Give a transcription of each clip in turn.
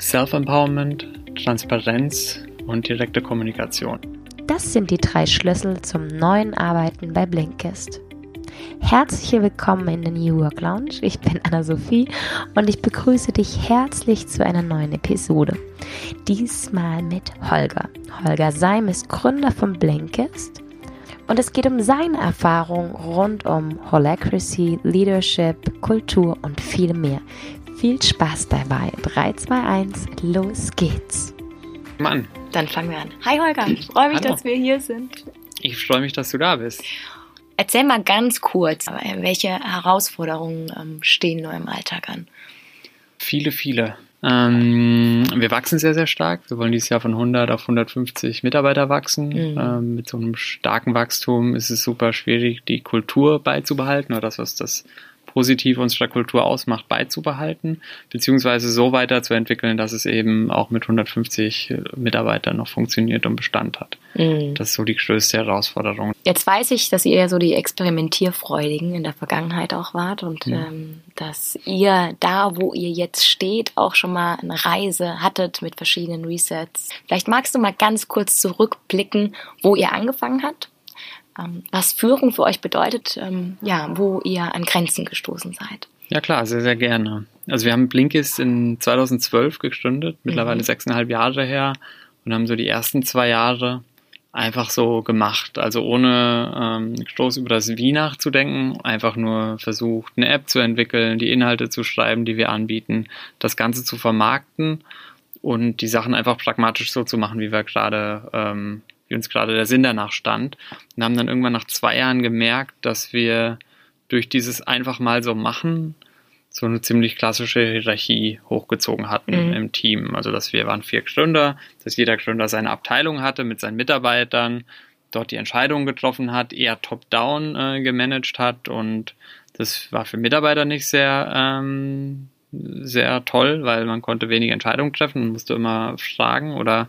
Self-Empowerment, Transparenz und direkte Kommunikation. Das sind die drei Schlüssel zum neuen Arbeiten bei Blinkist. Herzlich willkommen in der New Work Lounge. Ich bin Anna-Sophie und ich begrüße dich herzlich zu einer neuen Episode. Diesmal mit Holger. Holger Seim ist Gründer von Blinkist und es geht um seine Erfahrung rund um Holacracy, Leadership, Kultur und viel mehr. Viel Spaß dabei. 3, 2, 1, los geht's. Mann. Dann fangen wir an. Hi Holger, ich freue mich, Hallo. dass wir hier sind. Ich freue mich, dass du da bist. Erzähl mal ganz kurz, welche Herausforderungen ähm, stehen nur im Alltag an? Viele, viele. Ähm, wir wachsen sehr, sehr stark. Wir wollen dieses Jahr von 100 auf 150 Mitarbeiter wachsen. Mhm. Ähm, mit so einem starken Wachstum ist es super schwierig, die Kultur beizubehalten oder das, was das positiv unserer Kultur ausmacht, beizubehalten, beziehungsweise so weiterzuentwickeln, dass es eben auch mit 150 Mitarbeitern noch funktioniert und Bestand hat. Mhm. Das ist so die größte Herausforderung. Jetzt weiß ich, dass ihr ja so die Experimentierfreudigen in der Vergangenheit auch wart und Mhm. ähm, dass ihr da, wo ihr jetzt steht, auch schon mal eine Reise hattet mit verschiedenen Resets. Vielleicht magst du mal ganz kurz zurückblicken, wo ihr angefangen habt, was Führung für euch bedeutet, ähm, ja, wo ihr an Grenzen gestoßen seid. Ja klar, sehr, sehr gerne. Also wir haben Blinkist in 2012 gegründet, mittlerweile Mhm. sechseinhalb Jahre her und haben so die ersten zwei Jahre einfach so gemacht, also ohne ähm, groß über das Wie nachzudenken, einfach nur versucht, eine App zu entwickeln, die Inhalte zu schreiben, die wir anbieten, das Ganze zu vermarkten und die Sachen einfach pragmatisch so zu machen, wie wir gerade, ähm, wie uns gerade der Sinn danach stand. Und haben dann irgendwann nach zwei Jahren gemerkt, dass wir durch dieses einfach mal so machen so eine ziemlich klassische Hierarchie hochgezogen hatten Mhm. im Team. Also dass wir waren vier Gründer, dass jeder Gründer seine Abteilung hatte mit seinen Mitarbeitern, dort die Entscheidungen getroffen hat, eher top-down äh, gemanagt hat und das war für Mitarbeiter nicht sehr ähm, sehr toll, weil man konnte wenige Entscheidungen treffen und musste immer fragen oder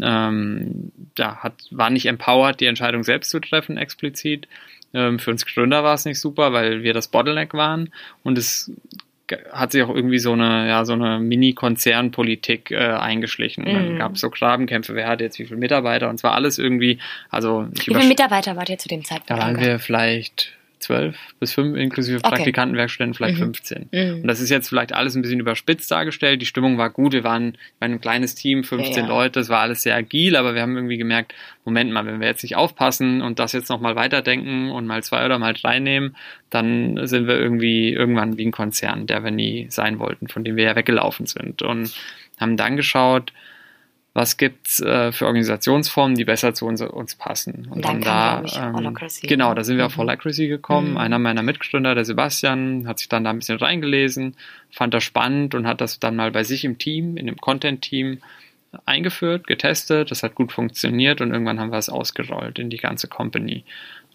ähm, ja, hat, war nicht empowered, die Entscheidung selbst zu treffen, explizit. Ähm, für uns Gründer war es nicht super, weil wir das Bottleneck waren und es hat sich auch irgendwie so eine, ja, so eine Mini-Konzernpolitik äh, eingeschlichen. Dann Mhm. gab es so Grabenkämpfe, wer hat jetzt wie viele Mitarbeiter und zwar alles irgendwie, also Wie viele Mitarbeiter wart ihr zu dem Zeitpunkt? da waren wir vielleicht zwölf bis fünf, inklusive Okay. Praktikanten, Werkstudenten, vielleicht Mhm. 15. Mhm. Und das ist jetzt vielleicht alles ein bisschen überspitzt dargestellt. Die Stimmung war gut. Wir waren, wir waren ein kleines Team, 15 Ja, ja. Leute. Es war alles sehr agil, aber wir haben irgendwie gemerkt, Moment mal, wenn wir jetzt nicht aufpassen und das jetzt nochmal weiterdenken und mal zwei oder mal drei nehmen, dann sind wir irgendwie irgendwann wie ein Konzern, der wir nie sein wollten, von dem wir ja weggelaufen sind. Und haben dann geschaut, was gibt's äh, für Organisationsformen, die besser zu uns, uns passen. Und dann ich, Holacracy. Genau, da sind wir auf Mhm. Holacracy gekommen. Mhm. Einer meiner Mitgründer, der Sebastian, hat sich dann da ein bisschen reingelesen, fand das spannend und hat das dann mal bei sich im Team, in dem Content-Team eingeführt, getestet. Das hat gut funktioniert und irgendwann haben wir es ausgerollt in die ganze Company.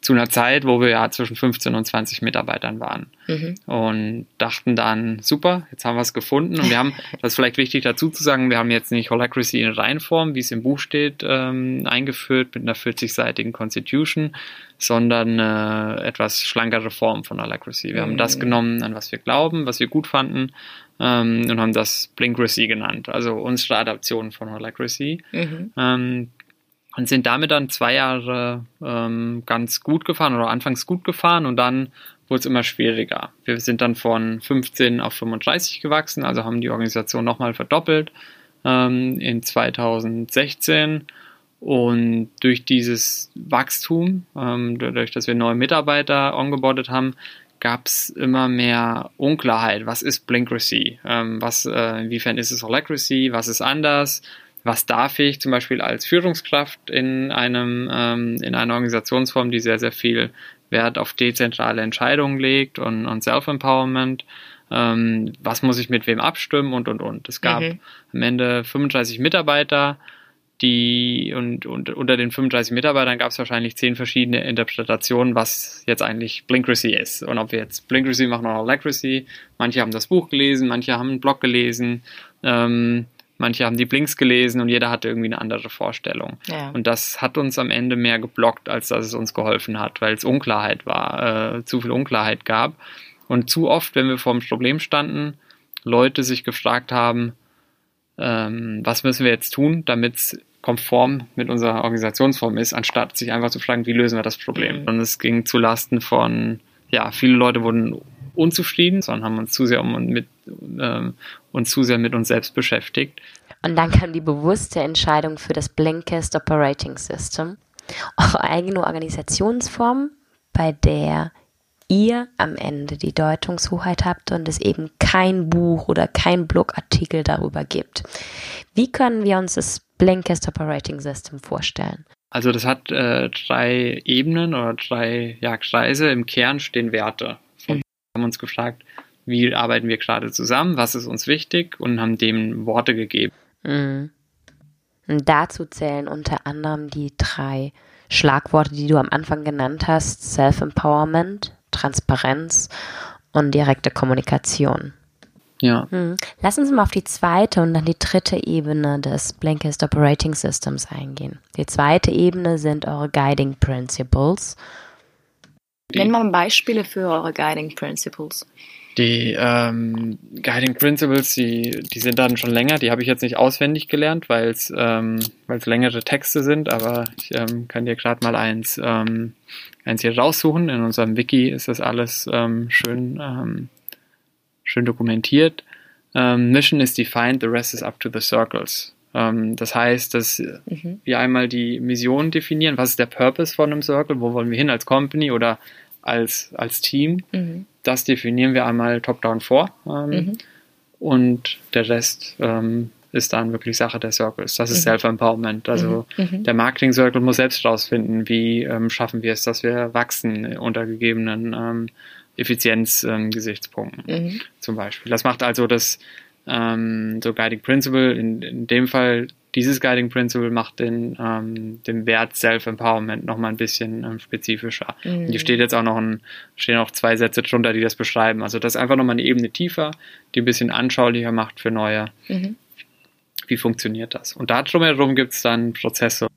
Zu einer Zeit, wo wir ja zwischen 15 und 20 Mitarbeitern waren Mhm. und dachten dann, super, jetzt haben wir es gefunden. Und wir haben, das ist vielleicht wichtig dazu zu sagen, wir haben jetzt nicht Holacracy in Reihenform, wie es im Buch steht, ähm, eingeführt mit einer 40-seitigen Constitution, sondern eine etwas schlankere Form von Holacracy. Wir haben das Mhm. genommen, an was wir glauben, was wir gut fanden ähm, und haben das Blinkracy genannt, also unsere Adaption von Holacracy. Mhm. Ähm, und sind damit dann zwei Jahre ähm, ganz gut gefahren oder anfangs gut gefahren und dann wurde es immer schwieriger. Wir sind dann von 15 auf 35 gewachsen, also haben die Organisation nochmal verdoppelt ähm, in 2016 und durch dieses Wachstum, ähm, dadurch, dass wir neue Mitarbeiter ongeboardet haben, gab es immer mehr Unklarheit. Was ist Blinkracy? Ähm, was, äh, inwiefern ist es Holacracy? Was ist anders? Was darf ich zum Beispiel als Führungskraft in einem ähm, in einer Organisationsform, die sehr sehr viel Wert auf dezentrale Entscheidungen legt und, und Self-Empowerment? Ähm, was muss ich mit wem abstimmen und und und. Es gab Mhm. am Ende 35 Mitarbeiter, die und, und unter den 35 Mitarbeitern gab es wahrscheinlich zehn verschiedene Interpretationen, was jetzt eigentlich Blinkracy ist. Und ob wir jetzt Blinkracy machen oder Holacracy. Manche haben das Buch gelesen, manche haben einen Blog gelesen, ähm, manche haben die Blinks gelesen und jeder hatte irgendwie eine andere Vorstellung. Ja. Und das hat uns am Ende mehr geblockt, als dass es uns geholfen hat, weil es Unklarheit war, äh, zu viel Unklarheit gab. Und zu oft, wenn wir vor dem Problem standen, Leute sich gefragt haben, ähm, was müssen wir jetzt tun, damit es konform mit unserer Organisationsform ist, anstatt sich einfach zu fragen, wie lösen wir das Problem. Mhm. Und es ging zu Lasten von, ja, viele Leute wurden unzufrieden, sondern haben uns zu sehr um mit ähm, uns zu sehr mit uns selbst beschäftigt. Und dann kam die bewusste Entscheidung für das Blinkist Operating System, eure eigene Organisationsform, bei der ihr am Ende die Deutungshoheit habt und es eben kein Buch oder kein Blogartikel darüber gibt. Wie können wir uns das Blinkist Operating System vorstellen? Also das hat äh, drei Ebenen oder drei ja, Kreise. Im Kern stehen Werte. Mhm. haben uns gefragt, wie arbeiten wir gerade zusammen, was ist uns wichtig und haben dem Worte gegeben. Mhm. Und dazu zählen unter anderem die drei Schlagworte, die du am Anfang genannt hast, Self-Empowerment, Transparenz und direkte Kommunikation. Ja. Hm. Lass uns mal auf die zweite und dann die dritte Ebene des Blinkist Operating Systems eingehen. Die zweite Ebene sind eure Guiding Principles. Nenn mal Beispiele für eure Guiding Principles. Die ähm, Guiding Principles, die, die sind dann schon länger, die habe ich jetzt nicht auswendig gelernt, weil es ähm, längere Texte sind, aber ich ähm, kann dir gerade mal eins, ähm, eins hier raussuchen. In unserem Wiki ist das alles ähm, schön, ähm, schön dokumentiert. Ähm, Mission is defined, the rest is up to the circles. Ähm, das heißt, dass mhm. wir einmal die Mission definieren, was ist der Purpose von einem Circle, wo wollen wir hin als Company oder als, als Team. Mhm. Das definieren wir einmal top-down vor. Ähm, mhm. Und der Rest ähm, ist dann wirklich Sache der Circles. Das ist mhm. Self-Empowerment. Also mhm. Mhm. der Marketing-Circle muss selbst herausfinden, wie ähm, schaffen wir es, dass wir wachsen unter gegebenen ähm, Effizienzgesichtspunkten ähm, zum Beispiel. Das macht also das ähm, so Guiding Principle, in, in dem Fall dieses Guiding Principle macht den, ähm, den Wert Self-Empowerment nochmal ein bisschen ähm, spezifischer. Mhm. Hier steht jetzt auch noch ein, stehen auch zwei Sätze drunter, die das beschreiben. Also das ist einfach nochmal eine Ebene tiefer, die ein bisschen anschaulicher macht für Neue. Mhm. Wie funktioniert das? Und da drumherum gibt es dann Prozesse.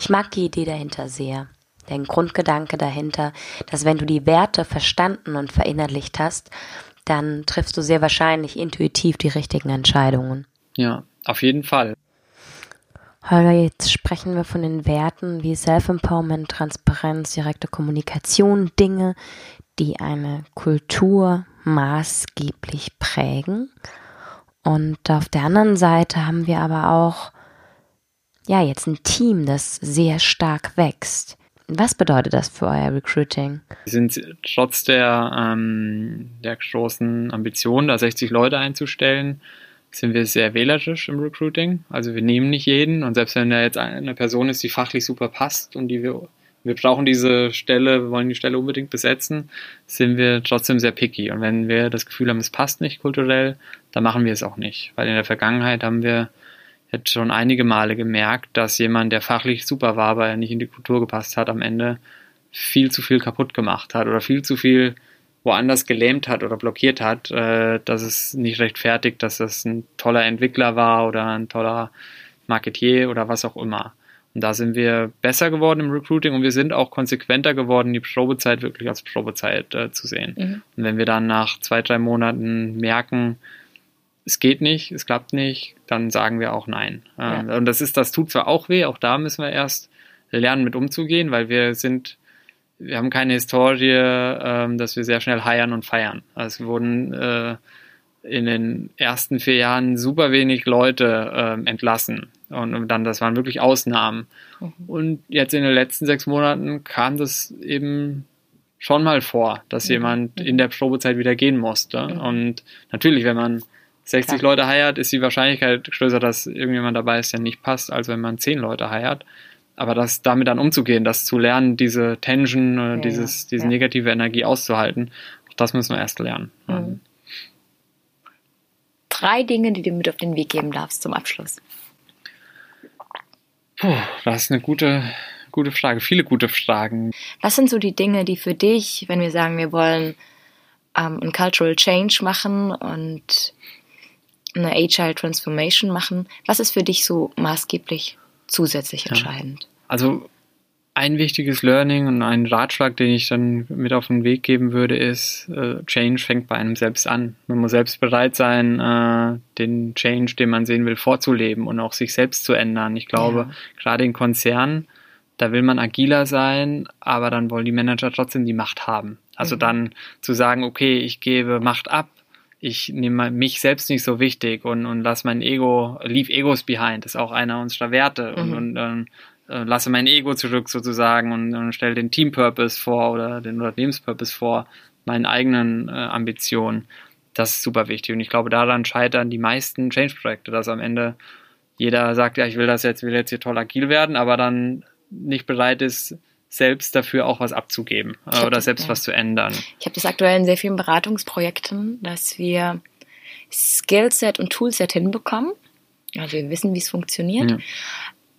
Ich mag die Idee dahinter sehr. Der Grundgedanke dahinter, dass wenn du die Werte verstanden und verinnerlicht hast, dann triffst du sehr wahrscheinlich intuitiv die richtigen Entscheidungen. Ja, auf jeden Fall. Holger, jetzt sprechen wir von den Werten wie Self-Empowerment, Transparenz, direkte Kommunikation, Dinge, die eine Kultur maßgeblich prägen. Und auf der anderen Seite haben wir aber auch, ja, jetzt ein Team, das sehr stark wächst. Was bedeutet das für euer Recruiting? Wir sind trotz der, ähm, der großen Ambition, da 60 Leute einzustellen, sind wir sehr wählerisch im Recruiting. Also wir nehmen nicht jeden und selbst wenn da jetzt eine Person ist, die fachlich super passt und die wir, wir brauchen diese Stelle, wir wollen die Stelle unbedingt besetzen, sind wir trotzdem sehr picky. Und wenn wir das Gefühl haben, es passt nicht kulturell, dann machen wir es auch nicht. Weil in der Vergangenheit haben wir jetzt schon einige Male gemerkt, dass jemand, der fachlich super war, aber nicht in die Kultur gepasst hat, am Ende viel zu viel kaputt gemacht hat oder viel zu viel woanders gelähmt hat oder blockiert hat, äh, dass es nicht rechtfertigt, dass das ein toller Entwickler war oder ein toller Marketier oder was auch immer. Und da sind wir besser geworden im Recruiting und wir sind auch konsequenter geworden, die Probezeit wirklich als Probezeit äh, zu sehen. Mhm. Und wenn wir dann nach zwei, drei Monaten merken, es geht nicht, es klappt nicht, dann sagen wir auch nein. Ähm, ja. Und das ist, das tut zwar auch weh, auch da müssen wir erst lernen, mit umzugehen, weil wir sind wir haben keine Historie, ähm, dass wir sehr schnell heiern und feiern. Also wir wurden äh, in den ersten vier Jahren super wenig Leute ähm, entlassen. Und, und, dann, das waren wirklich Ausnahmen. Mhm. Und jetzt in den letzten sechs Monaten kam das eben schon mal vor, dass mhm. jemand in der Probezeit wieder gehen musste. Mhm. Und natürlich, wenn man 60 Klar. Leute heiert, ist die Wahrscheinlichkeit größer, dass irgendjemand dabei ist, der nicht passt, als wenn man 10 Leute heiert aber das damit dann umzugehen, das zu lernen, diese Tension, äh, ja, dieses, diese ja. negative Energie auszuhalten, das müssen wir erst lernen. Mhm. Drei Dinge, die du mit auf den Weg geben darfst zum Abschluss. Puh, das ist eine gute, gute Frage, viele gute Fragen. Was sind so die Dinge, die für dich, wenn wir sagen, wir wollen ähm, ein Cultural Change machen und eine Agile Transformation machen, was ist für dich so maßgeblich zusätzlich entscheidend. Also ein wichtiges Learning und ein Ratschlag, den ich dann mit auf den Weg geben würde, ist, äh, Change fängt bei einem selbst an. Man muss selbst bereit sein, äh, den Change, den man sehen will, vorzuleben und auch sich selbst zu ändern. Ich glaube, ja. gerade in Konzernen, da will man agiler sein, aber dann wollen die Manager trotzdem die Macht haben. Also mhm. dann zu sagen, okay, ich gebe Macht ab, ich nehme mich selbst nicht so wichtig und, und lass mein Ego, leave Egos behind, ist auch einer unserer Werte. Mhm. Und, und ähm, äh, lasse mein Ego zurück sozusagen und, und stelle den Team Purpose vor oder den Unternehmenspurpose vor, meinen eigenen äh, Ambitionen. Das ist super wichtig und ich glaube, daran scheitern die meisten Change-Projekte, dass am Ende jeder sagt, ja, ich will das jetzt, will jetzt hier toll agil werden, aber dann nicht bereit ist, selbst dafür auch was abzugeben äh, oder selbst ja. was zu ändern. Ich habe das aktuell in sehr vielen Beratungsprojekten, dass wir Skillset und Toolset hinbekommen. Also wir wissen, wie es funktioniert. Ja.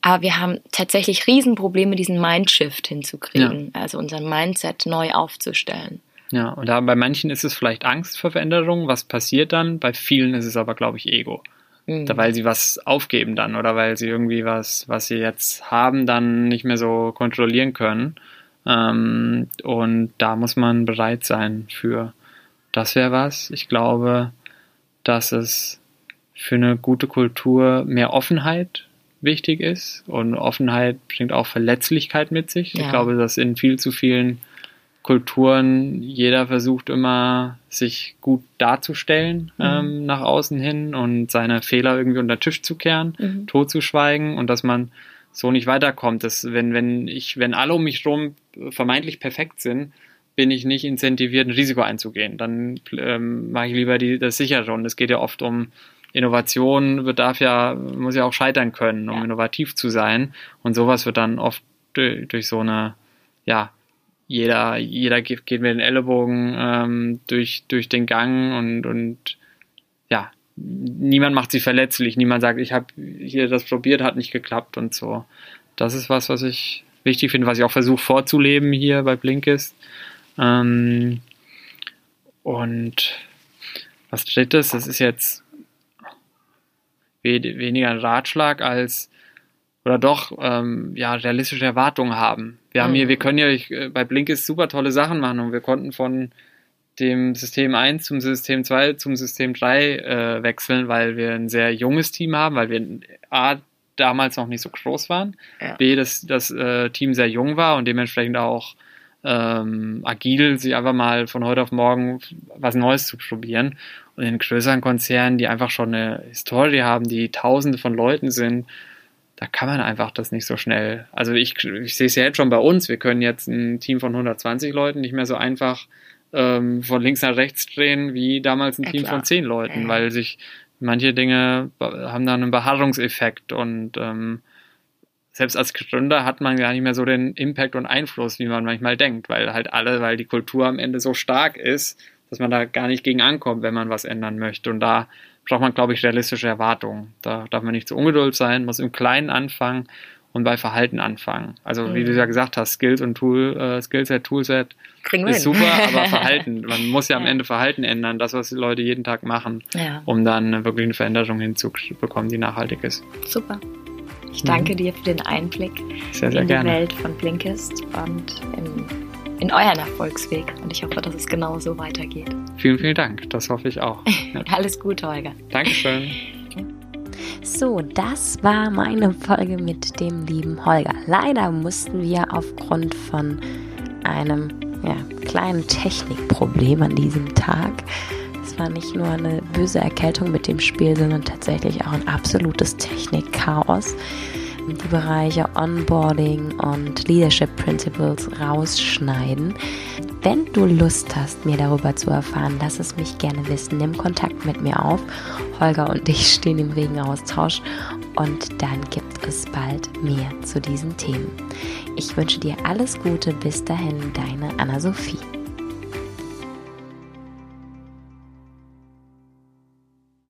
Aber wir haben tatsächlich Riesenprobleme, diesen Mindshift hinzukriegen, ja. also unser Mindset neu aufzustellen. Ja, und da bei manchen ist es vielleicht Angst vor Veränderung. Was passiert dann? Bei vielen ist es aber, glaube ich, Ego. Mhm. Da, weil sie was aufgeben dann oder weil sie irgendwie was, was sie jetzt haben, dann nicht mehr so kontrollieren können. Ähm, und da muss man bereit sein für. Das wäre was. Ich glaube, dass es für eine gute Kultur mehr Offenheit wichtig ist. Und Offenheit bringt auch Verletzlichkeit mit sich. Ja. Ich glaube, dass in viel zu vielen Kulturen jeder versucht immer, sich gut darzustellen mhm. ähm, nach außen hin und seine Fehler irgendwie unter den Tisch zu kehren, mhm. totzuschweigen und dass man so nicht weiterkommt. Dass wenn, wenn ich, wenn alle um mich herum vermeintlich perfekt sind, bin ich nicht incentiviert, ein Risiko einzugehen. Dann ähm, mache ich lieber die, das sichere. Und es geht ja oft um Innovation bedarf ja, muss ja auch scheitern können, um ja. innovativ zu sein. Und sowas wird dann oft durch, durch so eine, ja, jeder, jeder geht, geht mit den Ellenbogen ähm, durch, durch den Gang und, und ja, niemand macht sich verletzlich, niemand sagt, ich habe hier das probiert, hat nicht geklappt und so. Das ist was, was ich wichtig finde, was ich auch versuche vorzuleben hier bei Blinkist. Ähm, und was drittes, das ist jetzt weniger ein Ratschlag als oder doch ähm, ja realistische Erwartungen haben. Wir haben hier, wir können ja äh, bei Blinkist super tolle Sachen machen und wir konnten von dem System 1 zum System 2 zum System 3 äh, wechseln, weil wir ein sehr junges Team haben, weil wir A damals noch nicht so groß waren, ja. B dass das äh, Team sehr jung war und dementsprechend auch ähm, agil, sich einfach mal von heute auf morgen was Neues zu probieren. Und in größeren Konzernen, die einfach schon eine Historie haben, die tausende von Leuten sind, da kann man einfach das nicht so schnell. Also ich, ich sehe es ja jetzt schon bei uns. Wir können jetzt ein Team von 120 Leuten nicht mehr so einfach ähm, von links nach rechts drehen wie damals ein ja, Team klar. von 10 Leuten, ja. weil sich manche Dinge haben dann einen Beharrungseffekt und ähm, selbst als Gründer hat man gar nicht mehr so den Impact und Einfluss, wie man manchmal denkt, weil halt alle, weil die Kultur am Ende so stark ist, dass man da gar nicht gegen ankommt, wenn man was ändern möchte. Und da braucht man, glaube ich, realistische Erwartungen. Da darf man nicht zu ungeduldig sein, muss im Kleinen anfangen und bei Verhalten anfangen. Also mhm. wie du ja gesagt hast, Skills und Tool, äh, Skillset, Toolset Kriegen ist super, aber Verhalten. Man muss ja am Ende Verhalten ändern, das, was die Leute jeden Tag machen, ja. um dann wirklich eine Veränderung hinzubekommen, die nachhaltig ist. Super. Ich danke mhm. dir für den Einblick sehr, sehr in gerne. die Welt von Blinkist und in, in euren Erfolgsweg. Und ich hoffe, dass es genau so weitergeht. Vielen, vielen Dank. Das hoffe ich auch. Ja. Alles Gute, Holger. Dankeschön. So, das war meine Folge mit dem lieben Holger. Leider mussten wir aufgrund von einem ja, kleinen Technikproblem an diesem Tag es war nicht nur eine böse Erkältung mit dem Spiel, sondern tatsächlich auch ein absolutes Technikchaos. Die Bereiche Onboarding und Leadership Principles rausschneiden. Wenn du Lust hast, mir darüber zu erfahren, lass es mich gerne wissen. Nimm Kontakt mit mir auf. Holger und ich stehen im regen Austausch und dann gibt es bald mehr zu diesen Themen. Ich wünsche dir alles Gute. Bis dahin, deine Anna-Sophie.